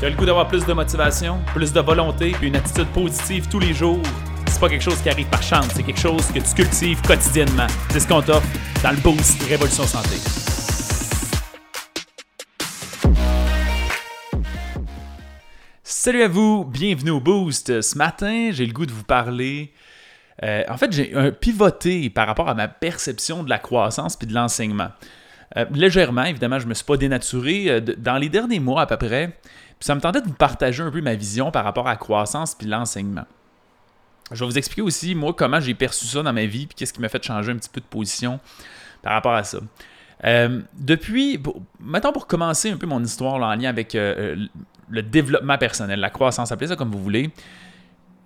Tu as le goût d'avoir plus de motivation, plus de volonté, puis une attitude positive tous les jours? C'est pas quelque chose qui arrive par chance, c'est quelque chose que tu cultives quotidiennement. C'est ce qu'on t'offre dans le Boost Révolution Santé. Salut à vous, bienvenue au Boost. Ce matin, j'ai le goût de vous parler. euh, en fait, j'ai un pivoté par rapport à ma perception de la croissance puis de l'enseignement. Euh, légèrement, évidemment, je ne me suis pas dénaturé. Euh, dans les derniers mois à peu près, ça me tentait de vous partager un peu ma vision par rapport à la croissance puis l'enseignement. Je vais vous expliquer aussi, moi, comment j'ai perçu ça dans ma vie puis qu'est-ce qui m'a fait changer un petit peu de position par rapport à ça. Euh, depuis, mettons pour commencer un peu mon histoire en lien avec euh, euh, le développement personnel, la croissance, appelez ça comme vous voulez,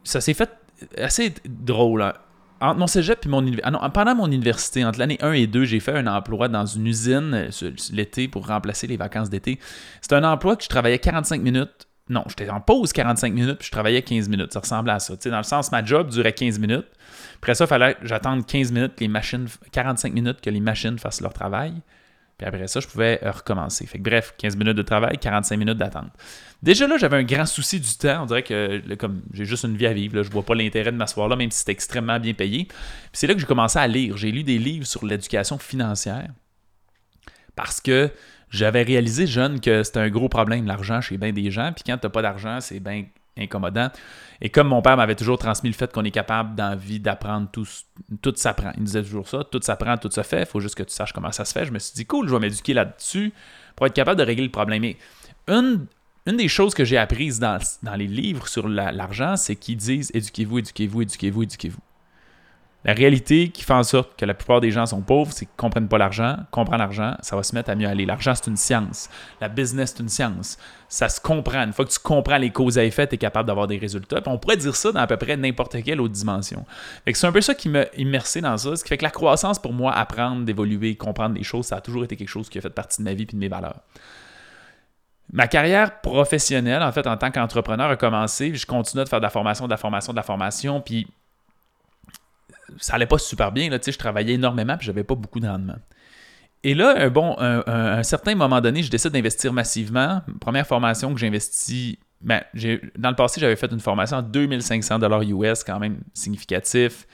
ça s'est fait assez drôle. hein. Entre mon cégep et mon univ- ah pendant mon université, entre l'année 1 et 2, j'ai fait un emploi dans une usine euh, l'été pour remplacer les vacances d'été. C'était un emploi que je travaillais 45 minutes. Non, j'étais en pause 45 minutes, puis je travaillais 15 minutes. Ça ressemblait à ça. Tu sais, dans le sens, ma job durait 15 minutes. Après ça, il fallait que j'attende 15 minutes, que les machines, 45 minutes que les machines fassent leur travail. Puis après ça, je pouvais euh, recommencer. Fait que bref, 15 minutes de travail, 45 minutes d'attente. Déjà là, j'avais un grand souci du temps. On dirait que comme j'ai juste une vie à vivre, là, je vois pas l'intérêt de m'asseoir là, même si c'est extrêmement bien payé. Puis c'est là que j'ai commencé à lire. J'ai lu des livres sur l'éducation financière parce que j'avais réalisé jeune que c'était un gros problème, l'argent chez bien des gens. Puis quand t'as pas d'argent, c'est bien incommodant. Et comme mon père m'avait toujours transmis le fait qu'on est capable dans la vie d'apprendre tout, tout s'apprend. Il disait toujours ça, tout s'apprend, tout se fait, il faut juste que tu saches comment ça se fait. Je me suis dit, cool, je vais m'éduquer là-dessus pour être capable de régler le problème. Et une, des choses que j'ai apprises dans, les livres sur la- l'argent, c'est qu'ils disent éduquez-vous, éduquez-vous, éduquez-vous, éduquez-vous. La réalité qui fait en sorte que la plupart des gens sont pauvres, c'est qu'ils ne comprennent pas l'argent. Comprendre l'argent, ça va se mettre à mieux aller. L'argent, c'est une science. La business, c'est une science. Ça se comprend. Une fois que tu comprends les causes à effet, tu es capable d'avoir des résultats. Puis on pourrait dire ça dans à peu près n'importe quelle autre dimension. C'est un peu ça qui m'a immersé dans ça. Ce qui fait que la croissance, pour moi, apprendre, d'évoluer, comprendre des choses, ça a toujours été quelque chose qui a fait partie de ma vie et de mes valeurs. Ma carrière professionnelle, en fait, en tant qu'entrepreneur, a commencé. Je continuais de faire de la formation, de la formation, de la formation. Puis ça allait pas super bien. Là, je travaillais énormément puis j'avais pas beaucoup de rendement. Et là, un, bon, un, certain moment donné, je décide d'investir massivement. Première formation que j'investis. Ben, dans le passé, j'avais fait une formation à 2500 US, quand même significatif,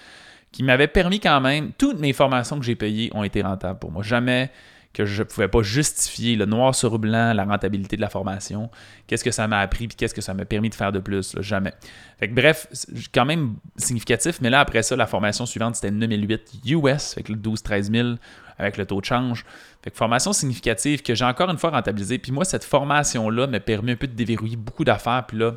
qui m'avait permis quand même. Toutes mes formations que j'ai payées ont été rentables pour moi. Jamais que je ne pouvais pas justifier le noir sur blanc la rentabilité de la formation. Qu'est-ce que ça m'a appris puis qu'est-ce que ça m'a permis de faire de plus? là, jamais. Fait que bref, quand même significatif, mais là, après ça, la formation suivante, c'était 9008 US, que le 12-13 000 avec le taux de change. Fait que formation significative que j'ai encore une fois rentabilisée. Puis moi, cette formation-là m'a permis un peu de déverrouiller beaucoup d'affaires, puis là,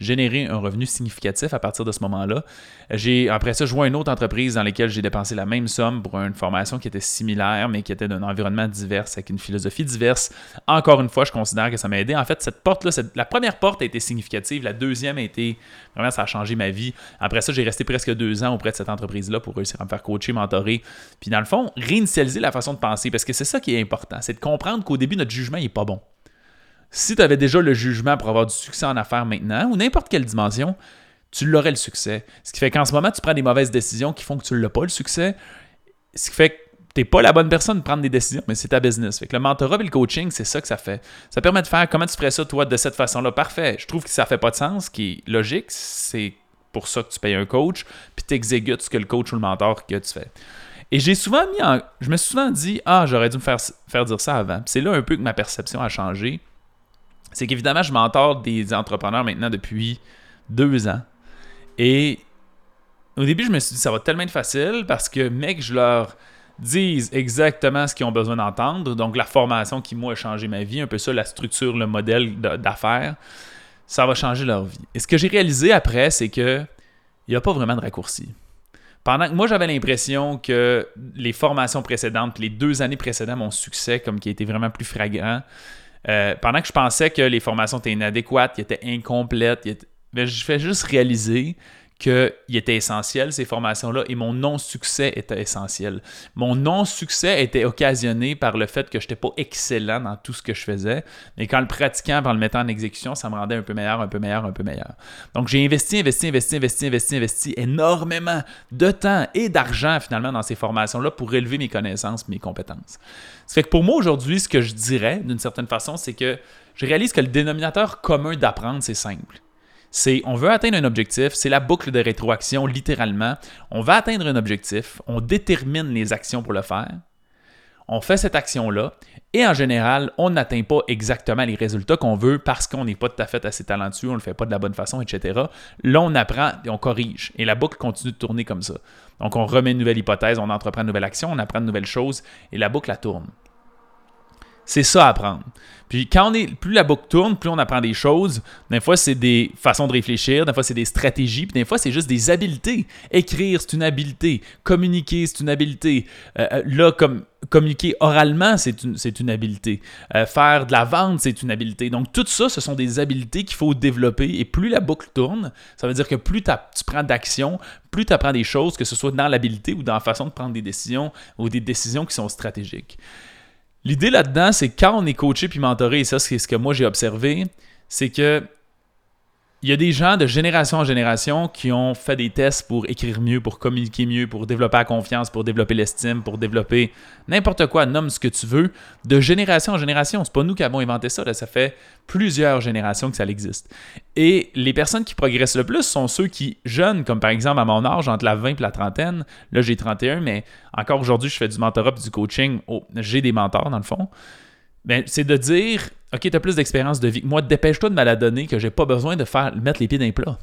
générer un revenu significatif à partir de ce moment-là. J'ai après ça à une autre entreprise dans laquelle j'ai dépensé la même somme pour une formation qui était similaire, mais qui était d'un environnement divers, avec une philosophie diverse. Encore une fois, je considère que ça m'a aidé. En fait, cette porte-là, la première porte a été significative, la deuxième a été vraiment ça a changé ma vie. Après ça, j'ai resté presque deux ans auprès de cette entreprise-là pour réussir à me faire coacher, mentorer. Puis dans le fond, réinitialiser la façon de penser, parce que c'est ça qui est important, c'est de comprendre qu'au début, notre jugement n'est pas bon. Si tu avais déjà le jugement pour avoir du succès en affaires maintenant, ou n'importe quelle dimension, tu l'aurais le succès. Ce qui fait qu'en ce moment, tu prends des mauvaises décisions qui font que tu l'as pas le succès. Ce qui fait que tu n'es pas la bonne personne de prendre des décisions, mais c'est ta business. Fait que le mentorat et le coaching, c'est ça que ça fait. Ça permet de faire comment tu ferais ça, toi, de cette façon-là. Parfait. Je trouve que ça fait pas de sens. Qui est logique, c'est pour ça que tu payes un coach, puis tu exécutes ce que le coach ou le mentor que tu fais. Et j'ai souvent mis en. Je me suis souvent dit, ah, j'aurais dû me faire, faire dire ça avant. C'est là un peu que ma perception a changé. C'est qu'évidemment, je mentor des entrepreneurs maintenant depuis deux ans. Et au début, je me suis dit, ça va tellement être facile parce que, mec, je leur dise exactement ce qu'ils ont besoin d'entendre. Donc, la formation qui, moi, a changé ma vie, un peu ça, la structure, le modèle d'affaires, ça va changer leur vie. Et ce que j'ai réalisé après, c'est que il n'y a pas vraiment de raccourci. Pendant que moi, j'avais l'impression que les formations précédentes, les deux années précédentes, mon succès, comme qui a été vraiment plus flagrant, euh, pendant que je pensais que les formations étaient inadéquates, qu'ils étaient incomplètes, étaient- ben, je fais juste réaliser qu'il était essentiel, ces formations-là, et mon non-succès était essentiel. Mon non-succès était occasionné par le fait que je n'étais pas excellent dans tout ce que je faisais, mais qu'en le pratiquant, en le mettant en exécution, ça me rendait un peu meilleur, un peu meilleur, un peu meilleur. Donc j'ai investi, investi, investi, investi, investi, investi énormément de temps et d'argent finalement dans ces formations-là pour élever mes connaissances, mes compétences. Ce fait que pour moi aujourd'hui, ce que je dirais d'une certaine façon, c'est que je réalise que le dénominateur commun d'apprendre, c'est simple c'est on veut atteindre un objectif, c'est la boucle de rétroaction littéralement. On va atteindre un objectif, on détermine les actions pour le faire, on fait cette action-là, et en général, on n'atteint pas exactement les résultats qu'on veut parce qu'on n'est pas tout à fait assez talentueux, on ne le fait pas de la bonne façon, etc. Là, on apprend et on corrige, et la boucle continue de tourner comme ça. Donc, on remet une nouvelle hypothèse, on entreprend une nouvelle action, on apprend de nouvelles choses, et la boucle, la tourne. C'est ça à apprendre. Puis quand on est, plus la boucle tourne, plus on apprend des choses. Des fois, c'est des façons de réfléchir, des fois, c'est des stratégies, puis des fois, c'est juste des habiletés. Écrire, c'est une habileté. Communiquer, c'est une habileté. Euh, euh, là, communiquer oralement, c'est une, une, habileté. Euh, faire de la vente, c'est une habileté. Donc, tout ça, ce sont des habiletés qu'il faut développer. Et plus la boucle tourne, ça veut dire que plus tu prends d'action, plus tu apprends des choses, que ce soit dans l'habileté ou dans la façon de prendre des décisions ou des décisions qui sont stratégiques. L'idée là-dedans, c'est quand on est coaché puis mentoré, et ça, c'est ce que moi j'ai observé, c'est que il y a des gens de génération en génération qui ont fait des tests pour écrire mieux, pour communiquer mieux, pour développer la confiance, pour développer l'estime, pour développer n'importe quoi, nomme ce que tu veux, de génération en génération. C'est pas nous qui avons inventé ça, là. ça fait plusieurs générations que ça existe. Et les personnes qui progressent le plus sont ceux qui, jeunes, comme par exemple à mon âge, entre la 20 et la trentaine, là j'ai 31, mais encore aujourd'hui je fais du mentorat et du coaching, oh, j'ai des mentors dans le fond. Ben, c'est de dire OK, tu as plus d'expérience de vie. Moi, dépêche-toi de me la donner que j'ai pas besoin de faire mettre les pieds dans les plats.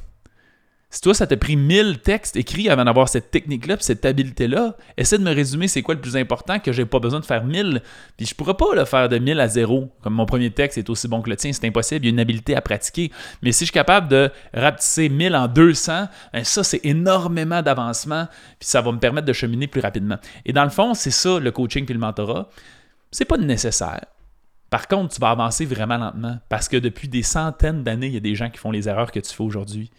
Si toi, ça t'a pris 1000 textes écrits avant d'avoir cette technique-là, cette habileté-là, essaie de me résumer c'est quoi le plus important que j'ai pas besoin de faire 1000. Puis je pourrais pas le faire de 1000 à 0. Comme mon premier texte est aussi bon que le tien, c'est impossible. Il y a une habileté à pratiquer. Mais si je suis capable de rapetisser 1000 en 200, ben ça, c'est énormément d'avancement. Puis ça va me permettre de cheminer plus rapidement. Et dans le fond, c'est ça le coaching puis le mentorat. C'est pas nécessaire. Par contre, tu vas avancer vraiment lentement parce que depuis des centaines d'années, il y a des gens qui font les erreurs que tu fais aujourd'hui.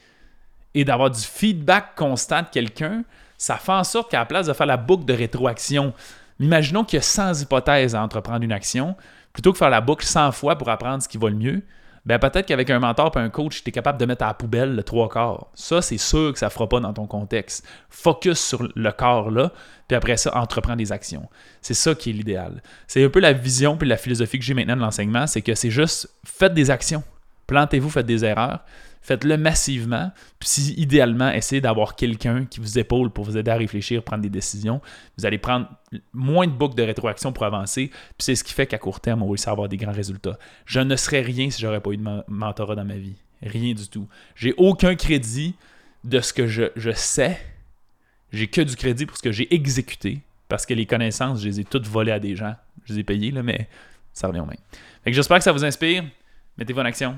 Et d'avoir du feedback constant de quelqu'un, ça fait en sorte qu'à la place de faire la boucle de rétroaction, imaginons qu'il y a 100 hypothèses à entreprendre une action, plutôt que faire la boucle 100 fois pour apprendre ce qui va le mieux, ben peut-être qu'avec un mentor et un coach, tu es capable de mettre à la poubelle le trois quarts. Ça, c'est sûr que ça ne fera pas dans ton contexte. Focus sur le corps là, puis après ça, entreprends des actions. C'est ça qui est l'idéal. C'est un peu la vision puis la philosophie que j'ai maintenant de l'enseignement, c'est que c'est juste faites des actions. Plantez-vous, faites des erreurs. Faites-le massivement. Puis idéalement, essayez d'avoir quelqu'un qui vous épaule pour vous aider à réfléchir, prendre des décisions. Vous allez prendre moins de boucles de rétroaction pour avancer. Puis c'est ce qui fait qu'à court terme, on va réussir à avoir des grands résultats. Je ne serais rien si j'aurais pas eu de mentorat dans ma vie. Rien du tout. J'ai aucun crédit de ce que je, je sais. J'ai que du crédit pour ce que j'ai exécuté. Parce que les connaissances, je les ai toutes volées à des gens. Je les ai payées, là, mais ça revient au même. J'espère que ça vous inspire. Mettez-vous en action.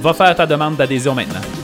Va faire ta demande d'adhésion maintenant.